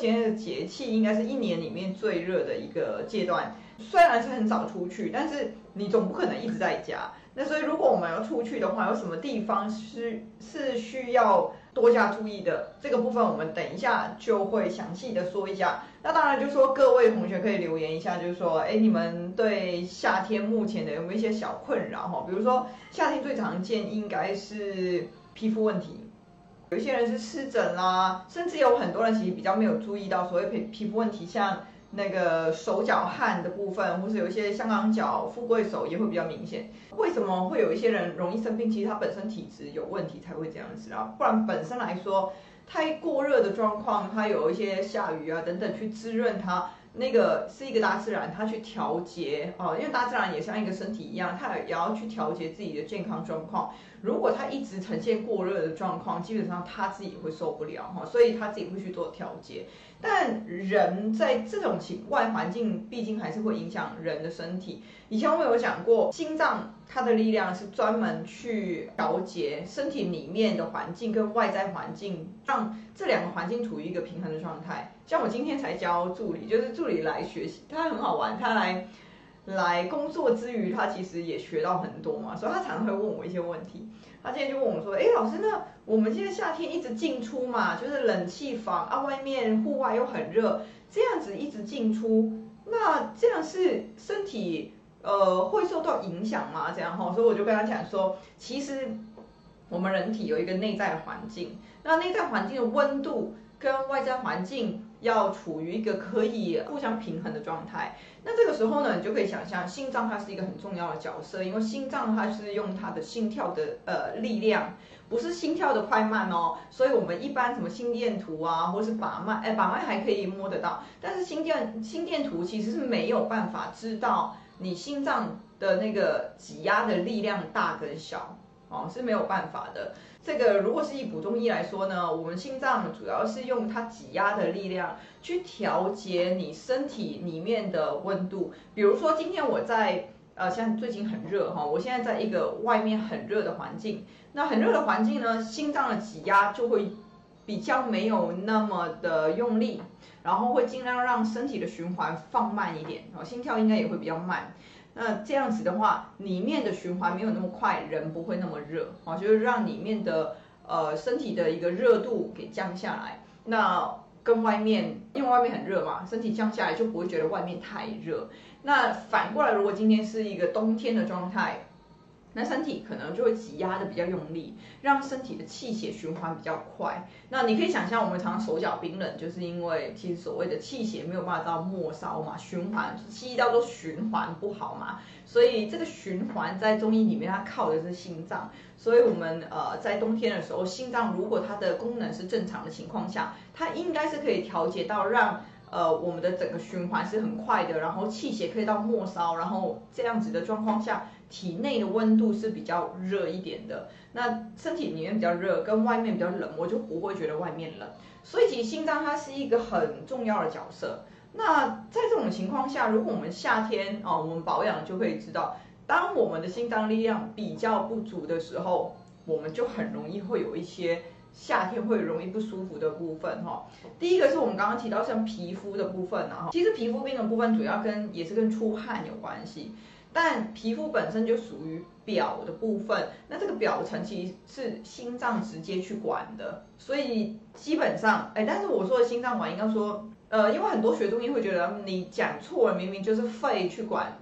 现在的节气应该是一年里面最热的一个阶段，虽然是很少出去，但是你总不可能一直在家。那所以如果我们要出去的话，有什么地方是是需要多加注意的？这个部分我们等一下就会详细的说一下。那当然就说各位同学可以留言一下，就是说，哎，你们对夏天目前的有没有一些小困扰哈？比如说夏天最常见应该是皮肤问题。有一些人是湿疹啦，甚至有很多人其实比较没有注意到所谓皮皮肤问题，像那个手脚汗的部分，或是有一些香港脚、富贵手也会比较明显。为什么会有一些人容易生病？其实他本身体质有问题才会这样子啊，不然本身来说，太过热的状况，它有一些下雨啊等等去滋润它。那个是一个大自然，它去调节哦，因为大自然也像一个身体一样，它也要去调节自己的健康状况。如果它一直呈现过热的状况，基本上它自己会受不了哈，所以它自己会去做调节。但人在这种情外环境，毕竟还是会影响人的身体。以前我有讲过，心脏它的力量是专门去调节身体里面的环境跟外在环境，让这两个环境处于一个平衡的状态。像我今天才教助理，就是助理来学习，他很好玩，他来来工作之余，他其实也学到很多嘛，所以他常常会问我一些问题。他今天就问我说：“哎，老师，那我们现在夏天一直进出嘛，就是冷气房啊，外面户外又很热，这样子一直进出，那这样是身体呃会受到影响吗？这样哈，所以我就跟他讲说，其实我们人体有一个内在环境，那内在环境的温度跟外在环境。”要处于一个可以互相平衡的状态，那这个时候呢，你就可以想象心脏它是一个很重要的角色，因为心脏它是用它的心跳的呃力量，不是心跳的快慢哦，所以我们一般什么心电图啊，或是把脉，哎，把脉还可以摸得到，但是心电心电图其实是没有办法知道你心脏的那个挤压的力量大跟小。哦，是没有办法的。这个如果是以普通医来说呢，我们心脏主要是用它挤压的力量去调节你身体里面的温度。比如说今天我在呃，像最近很热哈，我现在在一个外面很热的环境，那很热的环境呢，心脏的挤压就会比较没有那么的用力，然后会尽量让身体的循环放慢一点，哦，心跳应该也会比较慢。那这样子的话，里面的循环没有那么快，人不会那么热，哦，就是让里面的呃身体的一个热度给降下来。那跟外面，因为外面很热嘛，身体降下来就不会觉得外面太热。那反过来，如果今天是一个冬天的状态。那身体可能就会挤压的比较用力，让身体的气血循环比较快。那你可以想象，我们常常手脚冰冷，就是因为其实所谓的气血没有办法到末梢嘛，循环，西医叫做循环不好嘛。所以这个循环在中医里面，它靠的是心脏。所以我们呃在冬天的时候，心脏如果它的功能是正常的情况下，它应该是可以调节到让呃我们的整个循环是很快的，然后气血可以到末梢，然后这样子的状况下。体内的温度是比较热一点的，那身体里面比较热，跟外面比较冷，我就不会觉得外面冷。所以其实心脏它是一个很重要的角色。那在这种情况下，如果我们夏天啊，我们保养就可以知道，当我们的心脏力量比较不足的时候，我们就很容易会有一些夏天会容易不舒服的部分哈。第一个是我们刚刚提到像皮肤的部分啊，其实皮肤病的部分主要跟也是跟出汗有关系。但皮肤本身就属于表的部分，那这个表层其实是心脏直接去管的，所以基本上，哎，但是我说的心脏管应该说，呃，因为很多学中医会觉得你讲错了，明明就是肺去管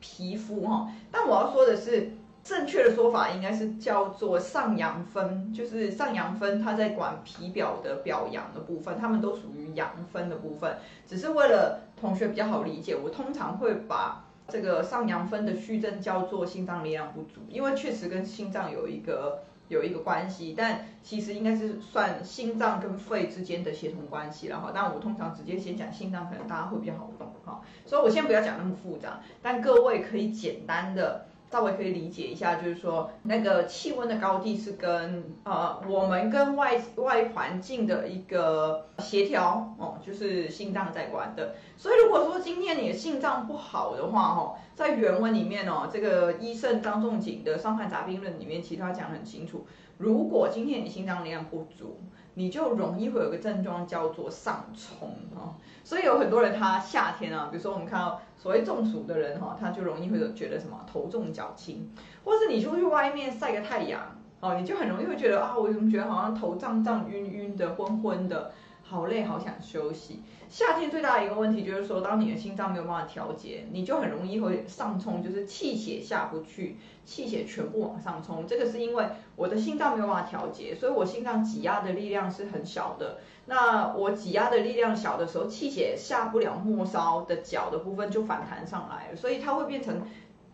皮肤哈，但我要说的是，正确的说法应该是叫做上阳分，就是上阳分它在管皮表的表阳的部分，它们都属于阳分的部分，只是为了同学比较好理解，我通常会把。这个上阳分的虚症叫做心脏力量不足，因为确实跟心脏有一个有一个关系，但其实应该是算心脏跟肺之间的协同关系了哈。但我通常直接先讲心脏，可能大家会比较好懂哈。所以我先不要讲那么复杂，但各位可以简单的。稍微可以理解一下，就是说那个气温的高低是跟呃我们跟外外环境的一个协调哦，就是心脏在管的。所以如果说今天你的心脏不好的话哦，在原文里面哦，这个医圣张仲景的《伤寒杂病论》里面，其实他讲得很清楚，如果今天你心脏力量不足，你就容易会有个症状叫做上冲哈，所以有很多人他夏天啊，比如说我们看到所谓中暑的人哈，他就容易会觉得什么头重脚轻，或是你出去外面晒个太阳哦，你就很容易会觉得啊，我怎么觉得好像头胀胀、晕晕的、昏昏的。好累，好想休息。夏天最大的一个问题就是说，当你的心脏没有办法调节，你就很容易会上冲，就是气血下不去，气血全部往上冲。这个是因为我的心脏没有办法调节，所以我心脏挤压的力量是很小的。那我挤压的力量小的时候，气血下不了末梢的脚的部分就反弹上来了，所以它会变成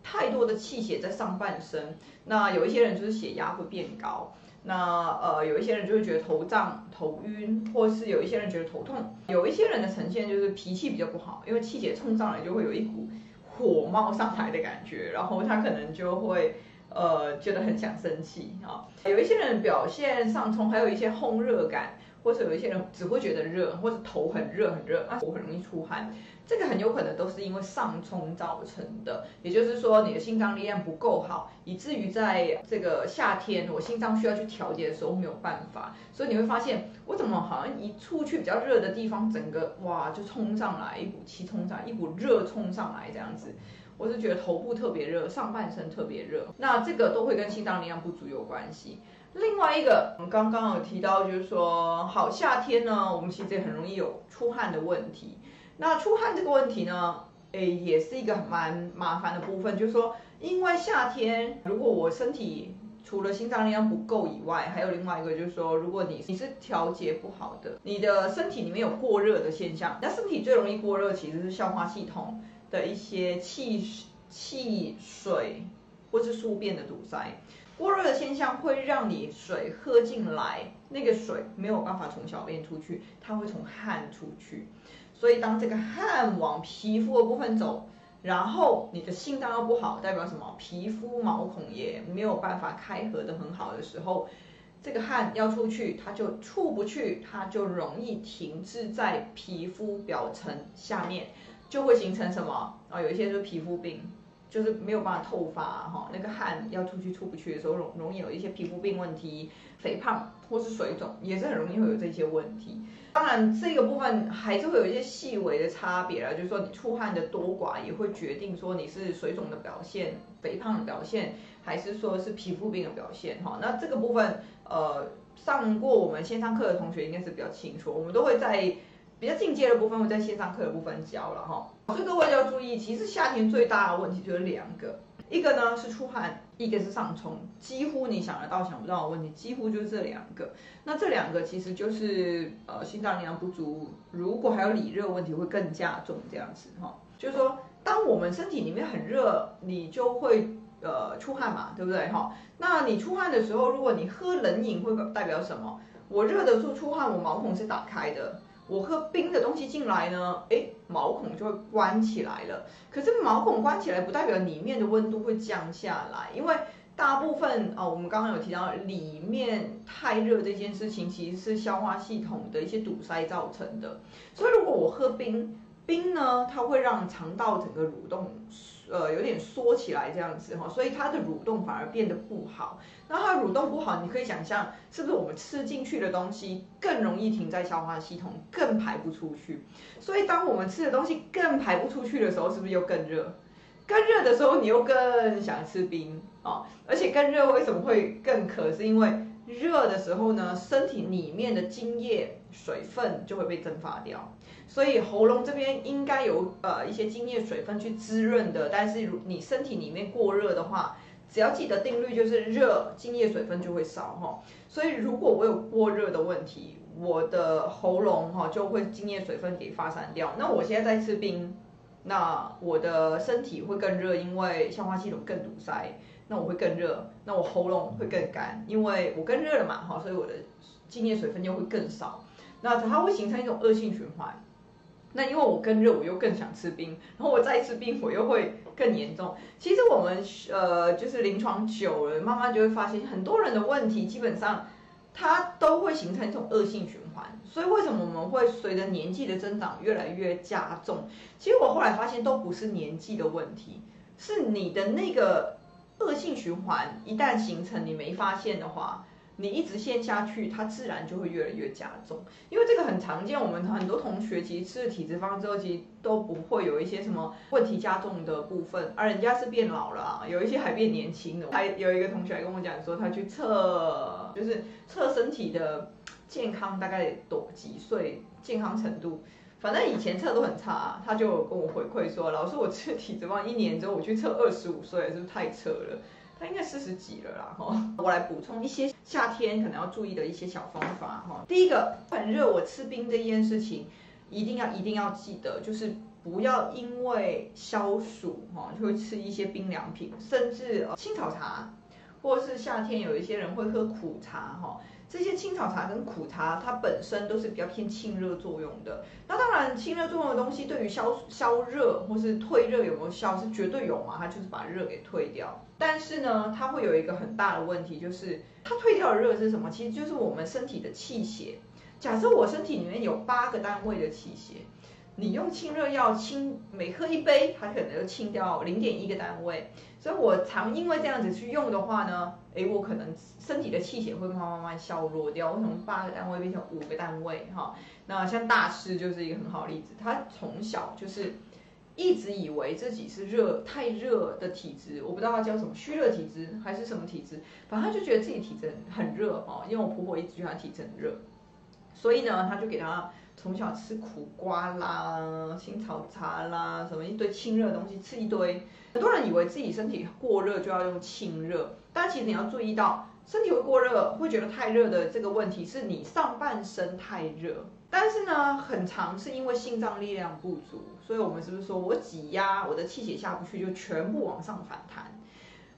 太多的气血在上半身。那有一些人就是血压会变高。那呃，有一些人就会觉得头胀、头晕，或是有一些人觉得头痛。有一些人的呈现就是脾气比较不好，因为气血冲上来就会有一股火冒上来的感觉，然后他可能就会呃觉得很想生气啊。有一些人表现上冲，还有一些烘热感。或者有一些人只会觉得热，或者头很热很热，啊，我很容易出汗，这个很有可能都是因为上冲造成的。也就是说，你的心脏力量不够好，以至于在这个夏天，我心脏需要去调节的时候没有办法。所以你会发现，我怎么好像一出去比较热的地方，整个哇就冲上来一股气冲上来，一股热冲上来这样子。我是觉得头部特别热，上半身特别热，那这个都会跟心脏力量不足有关系。另外一个，我们刚刚有提到，就是说，好，夏天呢，我们其实也很容易有出汗的问题。那出汗这个问题呢，诶，也是一个蛮麻烦的部分。就是说，因为夏天，如果我身体除了心脏力量不够以外，还有另外一个，就是说，如果你你是调节不好的，你的身体里面有过热的现象。那身体最容易过热，其实是消化系统的一些气气水或是宿便的堵塞。过热的现象会让你水喝进来，那个水没有办法从小便出去，它会从汗出去。所以当这个汗往皮肤的部分走，然后你的心脏又不好，代表什么？皮肤毛孔也没有办法开合的很好的时候，这个汗要出去，它就出不去，它就容易停滞在皮肤表层下面，就会形成什么？啊，有一些就是皮肤病。就是没有办法透发哈，那个汗要出去出不去的时候，容容易有一些皮肤病问题，肥胖或是水肿，也是很容易会有这些问题。当然，这个部分还是会有一些细微的差别啦，就是说你出汗的多寡也会决定说你是水肿的表现、肥胖的表现，还是说是皮肤病的表现哈。那这个部分，呃，上过我们线上课的同学应该是比较清楚，我们都会在。比较进阶的部分，我在线上课的部分教了哈，所以各位要注意，其实夏天最大的问题就是两个，一个呢是出汗，一个是上冲，几乎你想得到想不到的问题，几乎就是这两个。那这两个其实就是呃心脏力量不足，如果还有里热问题会更加重这样子哈。就是说，当我们身体里面很热，你就会呃出汗嘛，对不对哈？那你出汗的时候，如果你喝冷饮会代表什么？我热的时候出汗，我毛孔是打开的。我喝冰的东西进来呢，诶，毛孔就会关起来了。可是毛孔关起来不代表里面的温度会降下来，因为大部分啊、我们刚刚有提到里面太热这件事情，其实是消化系统的一些堵塞造成的。所以如果我喝冰，冰呢，它会让肠道整个蠕动。呃，有点缩起来这样子哈，所以它的蠕动反而变得不好。那它蠕动不好，你可以想象是不是我们吃进去的东西更容易停在消化系统，更排不出去。所以当我们吃的东西更排不出去的时候，是不是又更热？更热的时候，你又更想吃冰啊，而且更热为什么会更渴？是因为热的时候呢，身体里面的津液水分就会被蒸发掉。所以喉咙这边应该有呃一些精液水分去滋润的，但是如你身体里面过热的话，只要记得定律就是热，精液水分就会少哈。所以如果我有过热的问题，我的喉咙哈就会精液水分给发散掉。那我现在在吃冰，那我的身体会更热，因为消化系统更堵塞，那我会更热，那我喉咙会更干，因为我更热了嘛哈，所以我的精液水分就会更少，那它会形成一种恶性循环。那因为我更热，我又更想吃冰，然后我再吃冰，我又会更严重。其实我们呃就是临床久了，慢慢就会发现很多人的问题，基本上它都会形成一种恶性循环。所以为什么我们会随着年纪的增长越来越加重？其实我后来发现都不是年纪的问题，是你的那个恶性循环一旦形成，你没发现的话，你一直陷下去，它自然就会越来越加重。因为这个很常见，我们很多同学其实吃了体质方之后，其实都不会有一些什么问题加重的部分，而人家是变老了啊，有一些还变年轻了。还有一个同学还跟我讲说，他去测，就是测身体的健康大概多几岁，健康程度。反正以前测都很差，他就跟我回馈说，老师我吃体脂肪一年之后，我去测二十五岁，是不是太扯了？他应该四十几了啦哈。我来补充一些夏天可能要注意的一些小方法哈。第一个，很热，我吃冰这件事情，一定要一定要记得，就是不要因为消暑哈，就会吃一些冰凉品，甚至青草茶，或是夏天有一些人会喝苦茶哈。这些青草茶跟苦茶，它本身都是比较偏清热作用的。那当然，清热作用的东西对于消消热或是退热有没有效，是绝对有嘛？它就是把热给退掉。但是呢，它会有一个很大的问题，就是它退掉的热是什么？其实就是我们身体的气血。假设我身体里面有八个单位的气血。你用清热药清，每喝一杯，它可能就清掉零点一个单位。所以我常因为这样子去用的话呢，诶，我可能身体的气血会慢慢慢慢削弱掉，我从八个单位变成五个单位哈。那像大师就是一个很好的例子，他从小就是一直以为自己是热太热的体质，我不知道他叫什么虚热体质还是什么体质，反正他就觉得自己体质很热哦，因为我婆婆一直觉得他体质很热，所以呢，他就给他。从小吃苦瓜啦、青草茶啦，什么一堆清热的东西吃一堆。很多人以为自己身体过热就要用清热，但其实你要注意到，身体会过热、会觉得太热的这个问题，是你上半身太热。但是呢，很常是因为心脏力量不足，所以我们是不是说我挤压我的气血下不去，就全部往上反弹？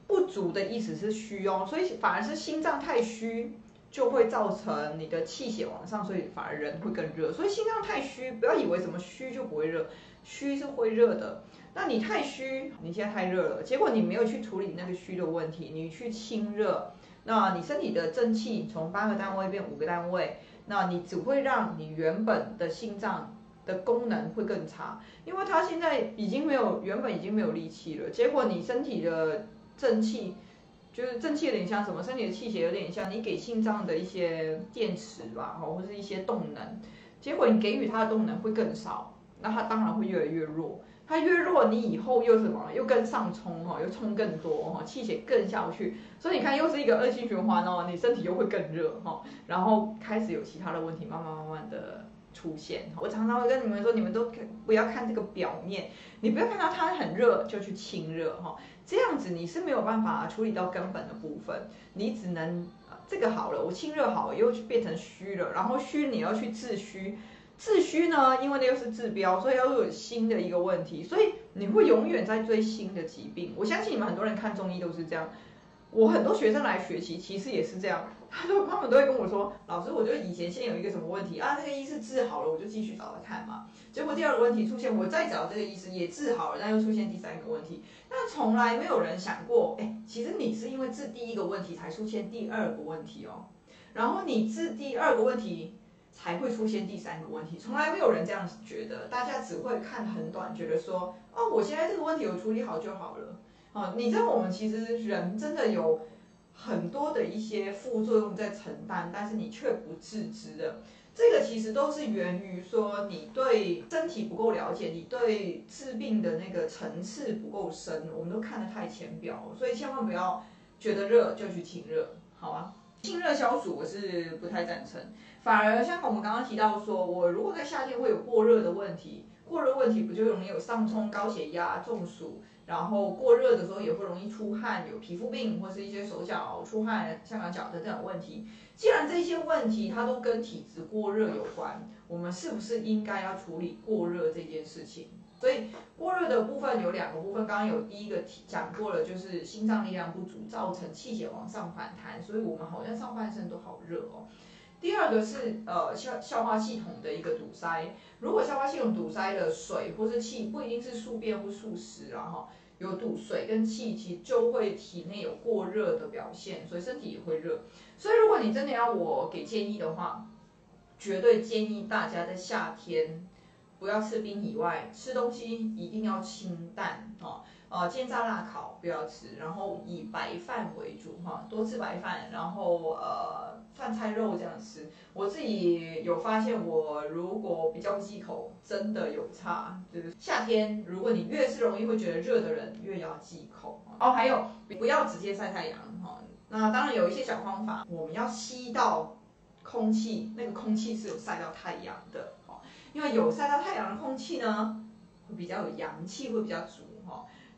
不足的意思是虚哦，所以反而是心脏太虚。就会造成你的气血往上，所以反而人会更热。所以心脏太虚，不要以为什么虚就不会热，虚是会热的。那你太虚，你现在太热了，结果你没有去处理那个虚的问题，你去清热，那你身体的正气从八个单位变五个单位，那你只会让你原本的心脏的功能会更差，因为它现在已经没有原本已经没有力气了，结果你身体的正气。就是正气有点像什么，身体的气血有点像你给心脏的一些电池吧，哈，或是一些动能，结果你给予它的动能会更少，那它当然会越来越弱。它越弱，你以后又什么，又更上冲哈，又冲更多哈，气血更下不去，所以你看又是一个恶性循环哦，你身体又会更热哈，然后开始有其他的问题，慢慢慢慢的。出现，我常常会跟你们说，你们都不要看这个表面，你不要看到它很热就去清热哈，这样子你是没有办法处理到根本的部分，你只能这个好了，我清热好了，又变成虚了，然后虚你要去治虚，治虚呢，因为那又是治标，所以要有新的一个问题，所以你会永远在追新的疾病。我相信你们很多人看中医都是这样。我很多学生来学习，其实也是这样，他都他们都会跟我说，老师，我觉得以前先有一个什么问题啊，这个医师治好了，我就继续找他看嘛。结果第二个问题出现，我再找这个医师也治好了，但又出现第三个问题。那从来没有人想过，哎，其实你是因为治第一个问题才出现第二个问题哦，然后你治第二个问题才会出现第三个问题，从来没有人这样觉得，大家只会看很短，觉得说，哦，我现在这个问题我处理好就好了。哦，你知道我们其实人真的有很多的一些副作用在承担，但是你却不自知的，这个其实都是源于说你对身体不够了解，你对治病的那个层次不够深，我们都看得太浅表，所以千万不要觉得热就去清热，好吗？清热消暑我是不太赞成，反而像我们刚刚提到说，我如果在夏天会有过热的问题，过热问题不就容易有上冲、高血压、中暑？然后过热的时候也会容易出汗，有皮肤病或是一些手脚出汗、香港脚的这种问题。既然这些问题它都跟体质过热有关，我们是不是应该要处理过热这件事情？所以过热的部分有两个部分，刚刚有第一个讲过了，就是心脏力量不足造成气血往上反弹，所以我们好像上半身都好热哦。第二个是呃消消化系统的一个堵塞，如果消化系统堵塞了，水或是气不一定是宿便或宿食，然后有堵水跟气，其实就会体内有过热的表现，所以身体也会热。所以如果你真的要我给建议的话，绝对建议大家在夏天不要吃冰以外，吃东西一定要清淡哦。呃，煎炸辣烤不要吃，然后以白饭为主哈，多吃白饭，然后呃饭菜肉这样吃。我自己有发现，我如果比较忌口，真的有差。就是夏天，如果你越是容易会觉得热的人，越要忌口。哦，还有不要直接晒太阳哈。那当然有一些小方法，我们要吸到空气，那个空气是有晒到太阳的哈，因为有晒到太阳的空气呢，会比较有阳气，会比较足。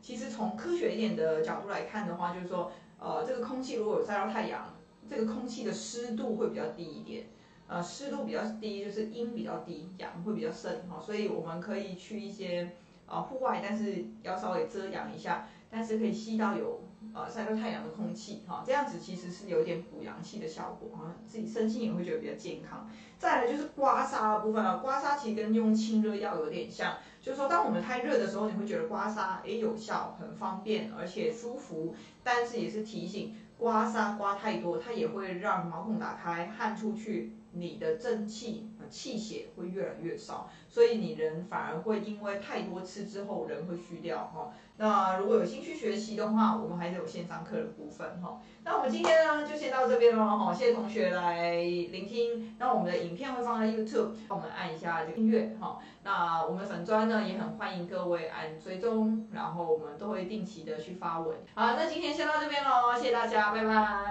其实从科学一点的角度来看的话，就是说，呃，这个空气如果有晒到太阳，这个空气的湿度会比较低一点，呃，湿度比较低，就是阴比较低，阳会比较盛哈，所以我们可以去一些呃户外，但是要稍微遮阳一下，但是可以吸到有呃晒到太阳的空气哈，这样子其实是有一点补阳气的效果哈，自己身心也会觉得比较健康。再来就是刮痧的部分了，刮痧其实跟用清热药有点像。就是说，当我们太热的时候，你会觉得刮痧也有效，很方便，而且舒服。但是也是提醒，刮痧刮太多，它也会让毛孔打开，汗出去，你的正气、气血会越来越少。所以你人反而会因为太多次之后，人会虚掉哈。那如果有兴趣学习的话，我们还是有线上课的部分哈。那我们今天呢，就先到这边喽哈。谢谢同学来聆听。那我们的影片会放在 YouTube，帮我们按一下这个订阅哈。那我们粉专呢，也很欢迎各位按追踪，然后我们都会定期的去发文。好，那今天先到这边喽，谢谢大家，拜拜。